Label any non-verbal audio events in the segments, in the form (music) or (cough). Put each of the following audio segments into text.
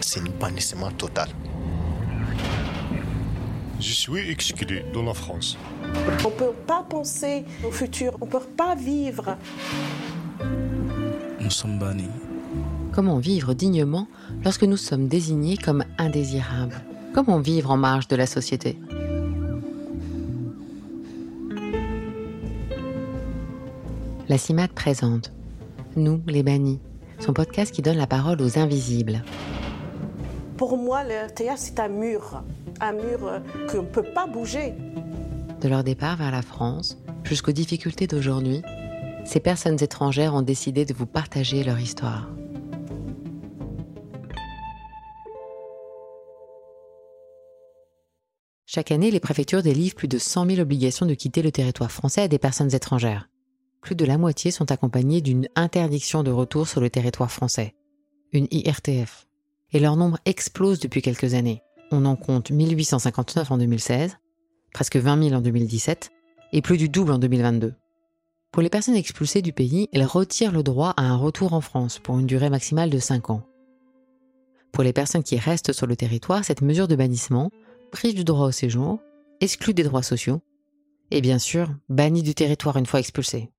C'est un bannissement total. Je suis exclu dans la France. On ne peut pas penser au futur, on ne peut pas vivre. Nous sommes bannis. Comment vivre dignement lorsque nous sommes désignés comme indésirables? Comment vivre en marge de la société? La CIMAD présente Nous, les bannis, son podcast qui donne la parole aux invisibles. Pour moi, le théâtre, c'est un mur, un mur euh, qu'on ne peut pas bouger. De leur départ vers la France jusqu'aux difficultés d'aujourd'hui, ces personnes étrangères ont décidé de vous partager leur histoire. Chaque année, les préfectures délivrent plus de 100 000 obligations de quitter le territoire français à des personnes étrangères. Plus de la moitié sont accompagnées d'une interdiction de retour sur le territoire français, une IRTF. Et leur nombre explose depuis quelques années. On en compte 1859 en 2016, presque 20 000 en 2017 et plus du double en 2022. Pour les personnes expulsées du pays, elles retirent le droit à un retour en France pour une durée maximale de 5 ans. Pour les personnes qui restent sur le territoire, cette mesure de bannissement prive du droit au séjour, exclut des droits sociaux et bien sûr banni du territoire une fois expulsé.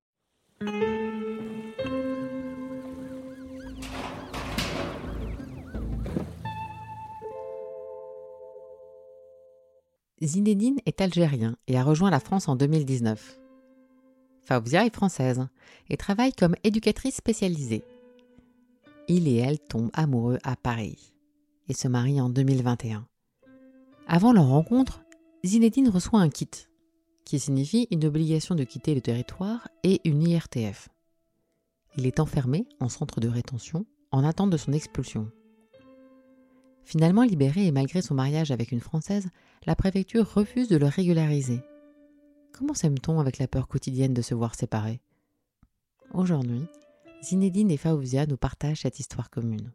Zinedine est algérien et a rejoint la France en 2019. Faouzia est française et travaille comme éducatrice spécialisée. Il et elle tombent amoureux à Paris et se marient en 2021. Avant leur rencontre, Zinedine reçoit un kit, qui signifie une obligation de quitter le territoire et une IRTF. Il est enfermé en centre de rétention en attente de son expulsion. Finalement libéré et malgré son mariage avec une Française, la préfecture refuse de le régulariser. Comment s'aime-t-on avec la peur quotidienne de se voir séparés? Aujourd'hui, Zinedine et Faouzia nous partagent cette histoire commune.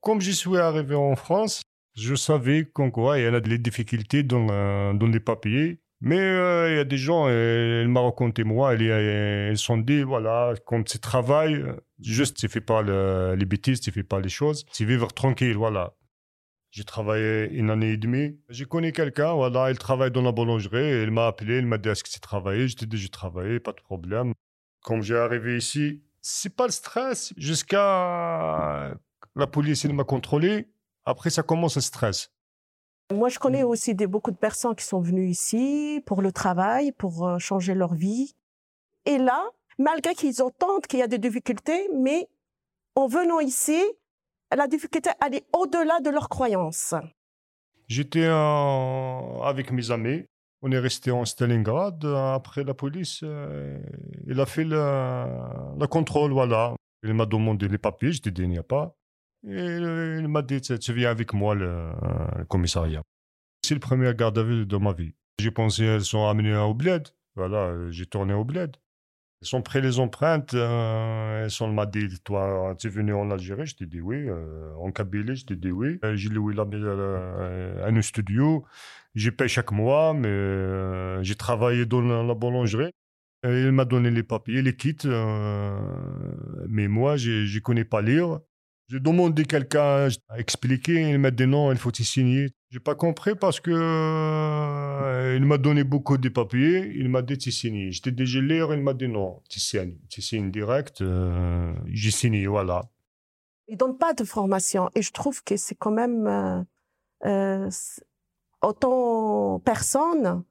Comme je suis arrivé en France, je savais qu'en quoi il y a des difficultés dans, dans les papiers. Mais euh, il y a des gens, euh, elle m'a raconté moi, elles, sont dit, voilà, quand tu travailles, juste tu fais pas les bêtises, tu fais pas les choses, tu vivre tranquille, voilà. J'ai travaillé une année et demie. J'ai connu quelqu'un, voilà, il travaille dans la boulangerie. Elle m'a appelé, elle m'a dit est-ce que tu travailles? Je t'ai dit j'ai travaillé, pas de problème. Quand j'ai arrivé ici, c'est pas le stress. Jusqu'à la police, elle m'a contrôlé. Après, ça commence le stress. Moi, je connais aussi des, beaucoup de personnes qui sont venues ici pour le travail, pour euh, changer leur vie. Et là, malgré qu'ils entendent qu'il y a des difficultés, mais en venant ici, la difficulté, elle est au-delà de leurs croyances. J'étais avec mes amis. On est resté en Stalingrad. Après, la police, euh, il a fait le, contrôle, voilà. Il m'a demandé les papiers, je dit, il n'y a pas. Et il m'a dit, tu viens avec moi, le, commissariat. C'est le premier garde à vue de ma vie. J'ai pensé, elles sont amenées au bled. Voilà, j'ai tourné au bled. Elles sont pris les empreintes. Euh, sont m'a dit, toi, tu es venu en Algérie? Je t'ai dit oui. Euh, en Kabylie, je t'ai dit oui. Euh, j'ai loué là, un studio. J'ai payé chaque mois, mais j'ai travaillé dans la, la boulangerie. Il m'a donné les papiers, les kits. mais moi, je ne connais pas lire. J'ai demandé quelqu'un à expliquer, il m'a dit non, il faut y signer. J'ai pas compris parce que euh, il m'a donné beaucoup de papiers, il m'a dit tu signes. J'étais déjà lire, il m'a dit non, tu signes, tu signes direct. Euh, j'ai signé, voilà. Ils donnent pas de formation et je trouve que c'est quand même euh, euh autant personnes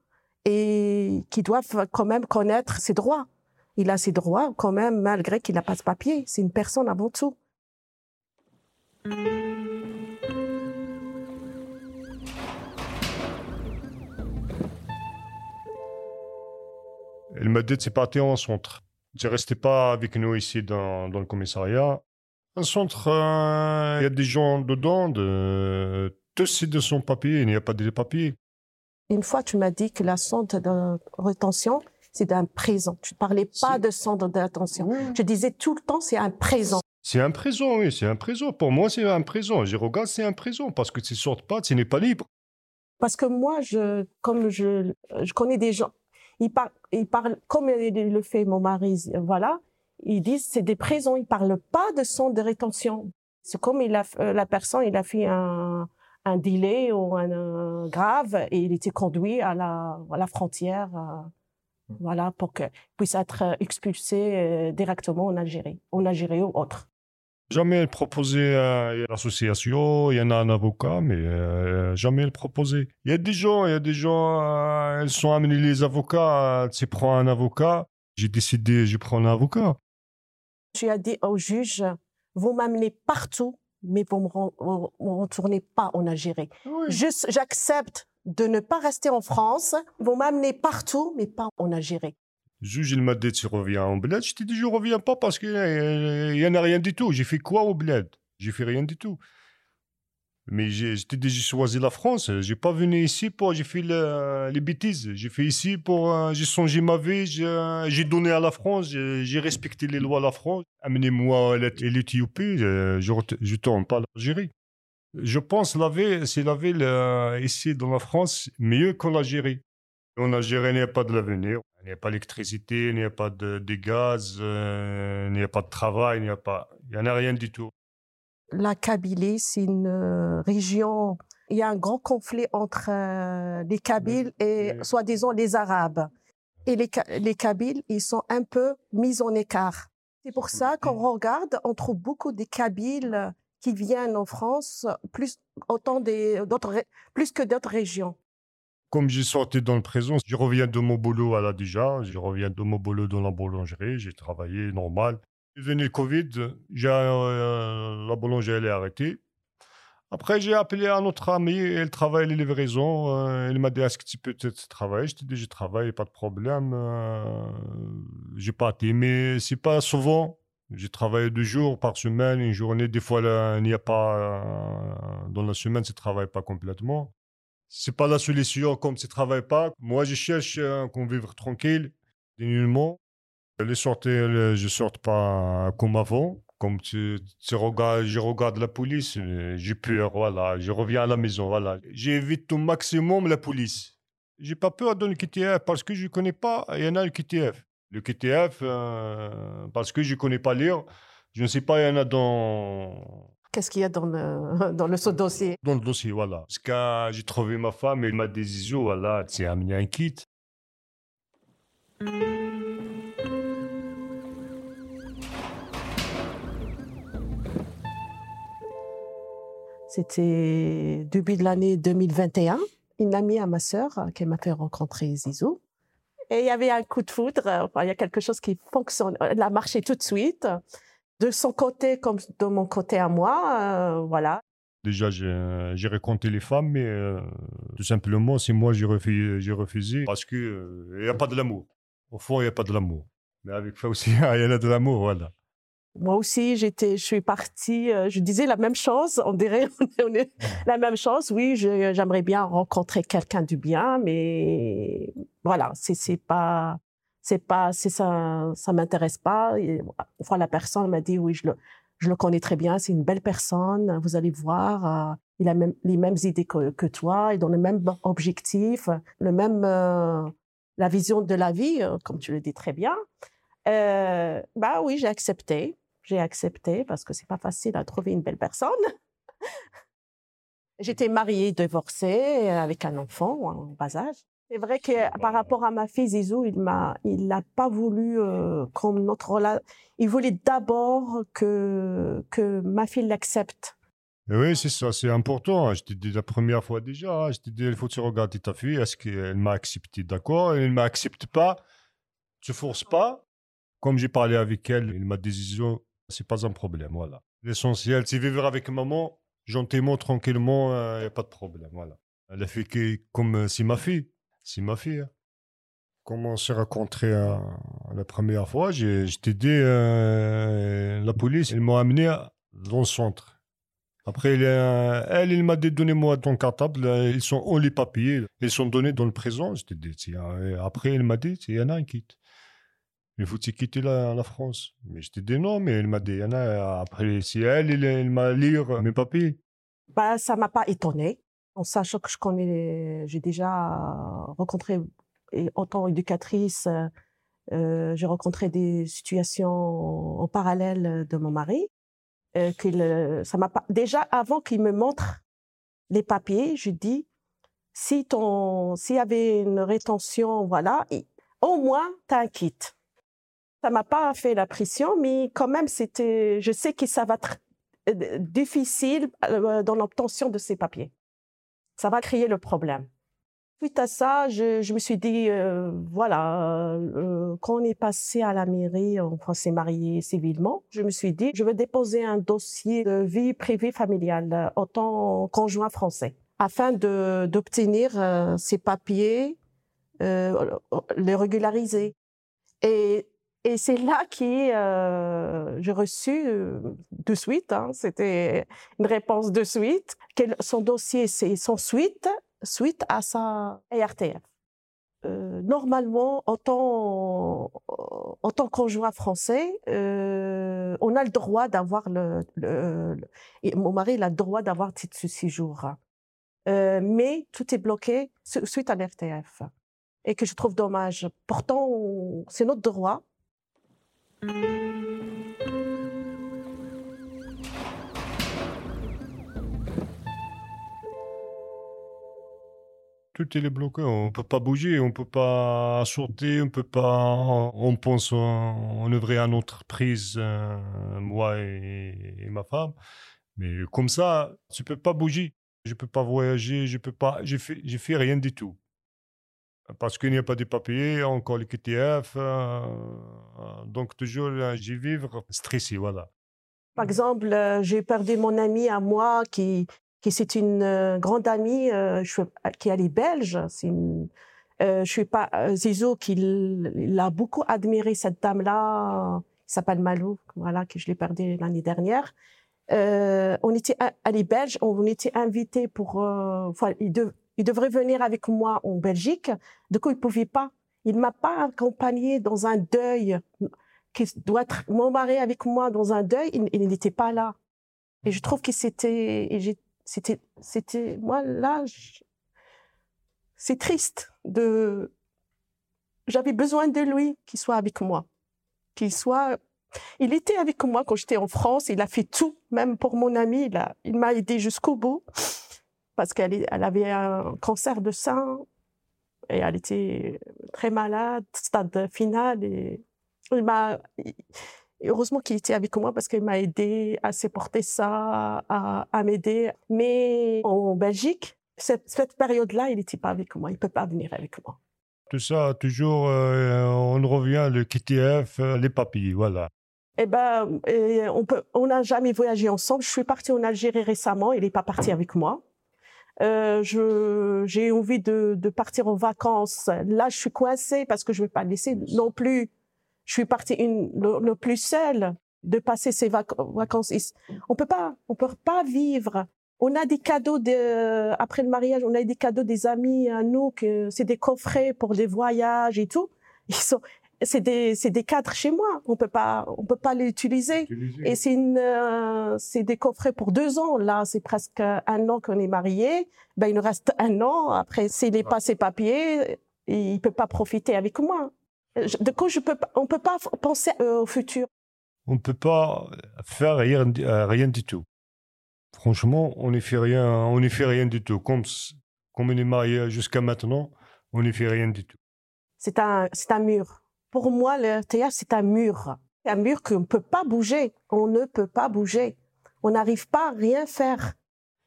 et qui doivent quand même connaître ses droits. Il a ses droits quand même malgré qu'il n'a pas de papier. C'est une personne avant tout. Elle m'a dit c'est parti en centre. Tu restais pas avec nous ici dans, le commissariat. Un centre, euh, il y a des gens dedans, de, tous de son papier, il n'y a pas de papier. Une fois, tu m'as dit que la centre de rétention, c'est un présent. Tu ne parlais pas de centre de rétention. Je disais tout le temps, c'est un présent. C'est un présent, oui, c'est un présent. Pour moi, c'est un présent. Je regarde, c'est un présent parce que tu ne sortes pas, tu n'es pas libre. Parce que moi, je, comme je, je connais des gens, ils parlent, ils parlent comme le fait mon mari, voilà, ils disent c'est des prisons, ils parlent pas de centre de rétention. C'est comme il a, euh, la personne, il a fait un, un délai ou un, grave et il était conduit à la, à la frontière, euh, voilà, pour qu'il puisse être expulsé euh, directement en Algérie, en Algérie ou autre. Jamais proposé à l'association, il y en a un avocat, mais euh, jamais le proposé. Il y a des gens, il y a des gens, euh, elles sont amenés les avocats, tu prends un avocat, j'ai décidé, je prends un avocat. Tu as dit au juge, vous m'amenez partout, mais vous ne me retournez pas en Algérie. Juste, j'accepte de ne pas rester en France, vous m'amenez partout, mais pas en Algérie juge, il m'a dit, tu reviens au bled? Je t'ai dit, je reviens pas parce qu'il n'y en a rien du tout. J'ai fait quoi au bled? J'ai fait rien du tout. Mais j'ai dit, j'ai choisi la France. J'ai pas venu ici pour, j'ai fait les bêtises. J'ai fait ici pour, euh, j'ai changé ma vie, j'ai donné à la France, j'ai respecté les lois de la France. Amenez-moi l'Éthiopie, je, je tourne pas l'Algérie. Je pense la vie, c'est la ville euh, ici dans la France mieux qu'en Algérie. En Algérie, il n'y a pas de l'avenir. Il n'y a pas d'électricité, il n'y a pas de, gaz, euh, il n'y a pas de travail, il n'y a pas, il y en a rien du tout. La Kabylie, c'est une euh, région. Il y a un grand conflit entre euh, les Kabyles et soi-disant les Arabes. Et les, les Kabyles, ils sont un peu mis en écart. C'est pour ça qu'on regarde, on trouve beaucoup de Kabyles qui viennent en France, plus autant d'autres, plus que d'autres régions. Comme j'ai sorti dans le présent, je reviens de mon boulot à la déjà, je reviens de mon boulot dans la boulangerie, j'ai travaillé normal. Venu le Covid, j'ai, euh, la boulangerie elle est arrêtée. Après, j'ai appelé un autre ami, elle travaille les livraisons. Euh, elle m'a dit Est-ce que tu peux peut-être travailler? Je t'ai dit Je travaille, pas de problème. Euh, j'ai pas été, mais c'est pas souvent. J'ai travaillé deux jours par semaine, une journée. Des fois, il n'y a pas. dans la semaine, je ne travaille pas complètement. C'est pas la solution comme tu travailles pas. Moi, je cherche qu'on vivre tranquille, dignement. Les sorties, je sorte pas comme avant. Comme tu, regardes, je regarde la police, j'ai peur, voilà. Je reviens à la maison, voilà. J'évite au maximum la police. J'ai pas peur de le QTF parce que je connais pas. Il y en a le QTF. Le QTF, euh, parce que je connais pas lire. Je ne sais pas, il y en a dans Qu'est-ce qu'il y a dans le, (laughs) dans le ce dossier? Dans le dossier, voilà. Parce que j'ai trouvé ma femme, elle m'a dit, voilà, tu as amené un kit. C'était début de l'année 2021. Une amie à ma sœur euh, qui m'a fait rencontrer Zizou. Et il y avait un coup de foudre. il y a quelque chose qui fonctionne. Elle a marché tout de suite de son côté comme de mon côté à moi, euh, voilà. Déjà, j'ai raconté les femmes, mais euh, tout simplement, c'est moi j'ai refusé, parce que il euh, n'y a pas de l'amour. Au fond, il n'y a pas de l'amour. Mais avec ça aussi, (laughs) il y a de l'amour, voilà. Moi aussi, j'étais, je suis partie, je disais la même chose, on dirait (laughs) on est, la même chose. Oui, j'aimerais bien rencontrer quelqu'un du bien, mais voilà, c'est pas c'est pas si ça ça m'intéresse pas. Une fois la personne m'a dit oui je le je le connais très bien c'est une belle personne vous allez voir euh, il a même les mêmes idées que, que toi il donne le même objectif le même euh, la vision de la vie euh, comme tu le dis très bien. Bah oui j'ai accepté. J'ai accepté parce que c'est pas facile à trouver une belle personne. (laughs) J'étais mariée, divorcée, avec un enfant en bas âge. C'est vrai que par rapport à ma fille Zizou, il m'a, il n'a pas voulu euh, comme notre relation. Il voulait d'abord que que ma fille l'accepte. Oui, c'est ça, c'est important. Je t'ai dit la première fois déjà. Je t'ai dit, il faut que tu regardes ta fille. Est-ce qu'elle m'a accepté D'accord? Elle ne m'accepte pas. Tu forces pas. Comme j'ai parlé avec elle, elle m'a dit, Zizou, c'est pas un problème. Voilà. L'essentiel, c'est vivre avec maman gentiment, tranquillement. Il euh, n'y a pas de problème. Voilà. Elle a fait que, comme euh, c'est ma fille. C'est ma fille. Hein. Comment on s'est rencontrés euh, la première fois J'ai dit, euh, la police, ils m'ont amené dans le centre. Après, elle, il m'a dit, donnez-moi ton cartable. Ils sont où les papiers Ils sont donnés dans le présent. Je dit, après, il m'a dit, il y en a un kit. Il faut quitter la, la France? Mais je t'ai dit non, mais il m'a dit, il y en a. Après, si elle, il, m'a lire mes papiers. Bah, ça m'a pas étonné En sachant que je connais, j'ai déjà rencontré, et en tant qu'éducatrice, euh, j'ai rencontré des situations en parallèle de mon mari. Euh, qu'il, ça m'a déjà avant qu'il me montre les papiers, je dis si ton, s'il y avait une rétention, voilà, au moins kit. Ça m'a pas fait la pression, mais quand même c'était, je sais que ça va être euh, difficile euh, dans l'obtention de ces papiers. Ça va créer le problème. Suite à ça, je, me suis dit, euh, voilà, euh, quand on est passé à la mairie, on s'est marié civilement, je me suis dit, je vais déposer un dossier de vie privée familiale en tant conjoint français, afin d'obtenir euh, ces papiers, euh, les régulariser. Et et c'est là que euh, j'ai reçu euh, de suite, hein, c'était une réponse de suite, que son dossier c'est son suite, suite à sa RTF. Euh, normalement, en tant, en tant conjoint français, euh, on a le droit d'avoir le, Mon mari a le droit d'avoir titre de séjour. Mais tout est bloqué suite à l'RTF. Et que je trouve dommage. Pourtant, c'est notre droit. Tout est bloqué, on peut pas bouger, on peut pas sauter, on peut pas. On pense on ouvrir une entreprise, euh, moi et, et, ma femme, mais comme ça, tu peux pas bouger. Je peux pas voyager, je peux pas. J'ai fait, j'ai fait rien du tout parce qu'il n'y a pas de papiers, encore le QTF. Euh, donc, toujours, j'y vivre stressé, voilà. Par exemple, euh, j'ai perdu mon ami à moi qui, qui c'est une euh, grande amie euh, je, qui est belge. C'est une, euh, je suis pas Zizou qui l'a beaucoup admiré cette dame-là. Il s'appelle Malou, voilà que je l'ai perdu l'année dernière. on était, elle est belge, on était invités pour, enfin, il devrait venir avec moi en Belgique. Du coup, il pouvait pas. Il m'a pas accompagné dans un deuil qui doit être mon mari avec moi dans un deuil. Il, n'était pas là. Et je trouve que c'était, c'était, c'était, moi là, c'est triste de. J'avais besoin de lui qu'il soit avec moi, qu'il soit. Il était avec moi quand j'étais en France. Il a fait tout, même pour mon ami. Il a, il m'a aidé jusqu'au bout parce qu'elle elle avait un cancer de sein et elle était très malade, stade final. Et il m'a, heureusement qu'il était avec moi parce qu'il m'a aidé à supporter ça, à, à m'aider. Mais en Belgique, cette, cette période-là, il n'était pas avec moi. Il peut pas venir avec moi. Tout ça, toujours, euh, on revient le KTF, euh, les papiers, voilà. Eh ben, on peut, on n'a jamais voyagé ensemble. Je suis partie en Algérie récemment. Il n'est pas parti avec moi. Euh, je j'ai envie de, de partir en vacances. Là, je suis coincée parce que je vais pas laisser non plus. Je suis partie une, le, le plus seule de passer ces vac vacances. On peut pas, on peut pas vivre. On a des cadeaux de, après le mariage, on a des cadeaux des amis à nous que c'est des coffrets pour des voyages et tout. Ils sont, c'est des c'est des cadres chez moi. On peut pas on peut pas les utiliser. Et c'est une euh, c'est des coffrets pour deux ans. Là, c'est presque un an qu'on est marié. Ben il nous reste un an. Après, s'il n'est pas ses papiers, il peut pas profiter avec moi. De coup, je peux on peut pas penser euh, au futur. On peut pas faire rien euh, rien du tout. Franchement, on ne fait rien on ne fait rien du tout. Comme comme on est marié jusqu'à maintenant, on ne fait rien du tout. C'est un c'est un mur pour moi, le théâtre, c'est un mur. Un mur qu'on ne peut pas bouger. On ne peut pas bouger. On n'arrive pas à rien faire.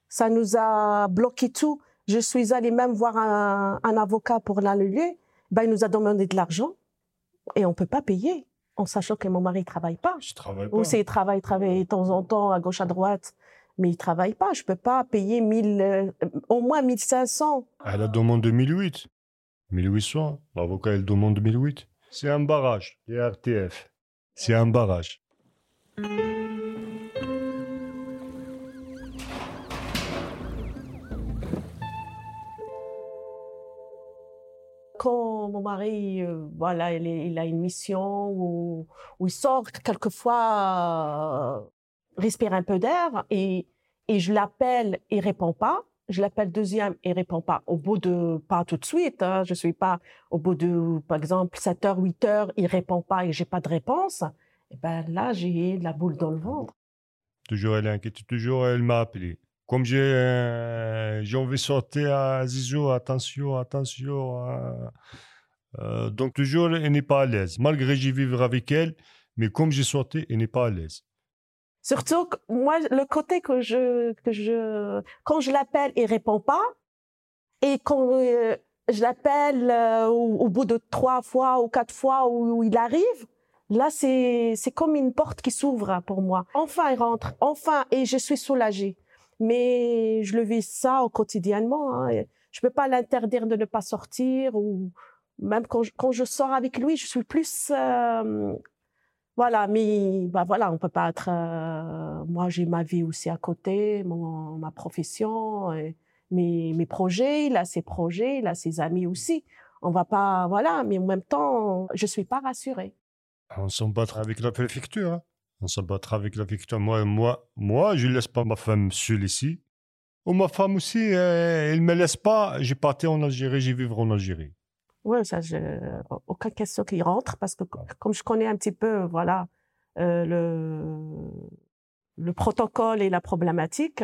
Ça nous a bloqué tout. Je suis allée même voir un, un avocat pour l'annuler. Ben, il nous a demandé de l'argent et on peut pas payer en sachant que mon mari travaille pas. Je travaille pas. Ou c'est travaille, travaille de temps en temps à gauche à droite, mais il travaille pas. Je peux pas payer 1000, euh, au moins 1500. Elle a demandé 1008. 1800. L'avocat, il demande 1008. C'est un barrage, les RTF. C'est un barrage. Quand mon mari, euh, voilà, il, a une mission où, où il sort quelquefois, euh, respire un peu d'air et, et je l'appelle, il répond pas. Je l'appelle deuxième, il répond pas. Au bout de, pas tout de suite, hein, je suis pas, au bout de, par exemple, 7 heures, 8 heures, il répond pas et j'ai pas de réponse. Et ben là, j'ai la boule dans le ventre. Toujours elle inquiète, toujours elle m'a appelé. Comme j'ai euh, j'ai envie de sortir à Zizou, attention, attention. euh, euh, donc toujours elle n'est pas à l'aise. Malgré j'y vivre avec elle, mais comme j'ai sorti, elle n'est pas à l'aise. Surtout, moi, le côté que je, que je, quand je l'appelle, il répond pas. Et quand euh, je l'appelle euh, au, bout de trois fois ou quatre fois où, il arrive, là, c'est, c'est comme une porte qui s'ouvre pour moi. Enfin, il rentre. Enfin, et je suis soulagée. Mais je le vis ça au quotidiennement. Hein. Je peux pas l'interdire de ne pas sortir ou même quand je, quand je sors avec lui, je suis plus euh, voilà, mais bah voilà, on peut pas être. euh, moi, j'ai ma vie aussi à côté, mon, ma profession, et mes, mes projets. Il a ses projets, il a ses amis aussi. On va pas, voilà, mais en même temps, je suis pas rassurée. On s'en battra avec la préfecture. hein. On s'en battra avec la préfecture. Moi, moi, moi, je laisse pas ma femme seule ici. Ou ma femme aussi, euh, elle me laisse pas. J'ai parti en Algérie, j'ai vivre en Algérie. Ouais, ça, je, aucune question qui rentre parce que co- comme je connais un petit peu, voilà, euh, le, le protocole et la problématique,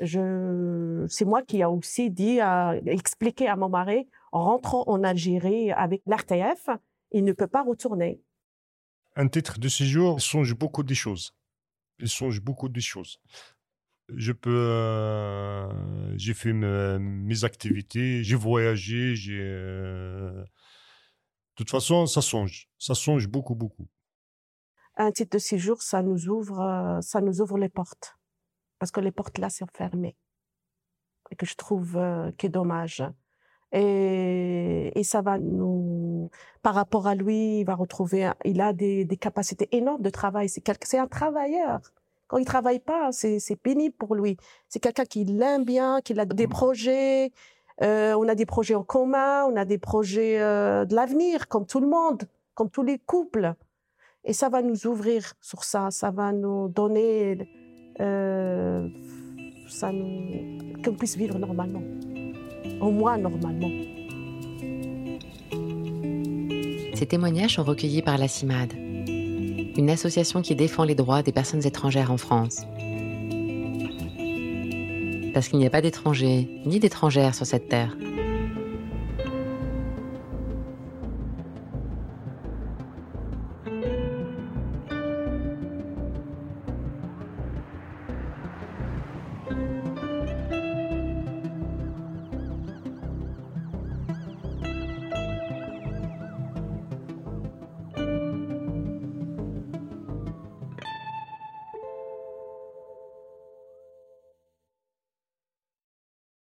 je, c'est moi qui a aussi dit, à, expliqué à mon mari, en rentrant en Algérie avec l'RTF, il ne peut pas retourner. Un titre de séjour songe beaucoup des choses. Il songe beaucoup des choses. Je peux. euh, j'ai fait me- mes activités, j'ai voyagé, j'ai. euh, De toute façon, ça songe. Ça songe beaucoup, beaucoup. Un titre de séjour, ça nous ouvre, euh, ça nous ouvre les portes. Parce que les portes là sont fermées. Et que je trouve euh, qui est dommage. Et, et ça va nous, par rapport à lui, il va retrouver, il a des, des capacités énormes de travail. C'est un travailleur. Quand il travaille pas, c'est, c'est pénible pour lui. C'est quelqu'un qui l'aime bien, qui a des projets. Euh, on a des projets en commun, on a des projets euh, de l'avenir, comme tout le monde, comme tous les couples. Et ça va nous ouvrir sur ça, ça va nous donner, euh, ça nous, qu'on puisse vivre normalement, au moins normalement. Ces témoignages sont recueillis par la CIMAD, une association qui défend les droits des personnes étrangères en France. Parce qu'il n'y a pas d'étrangers ni d'étrangères sur cette terre.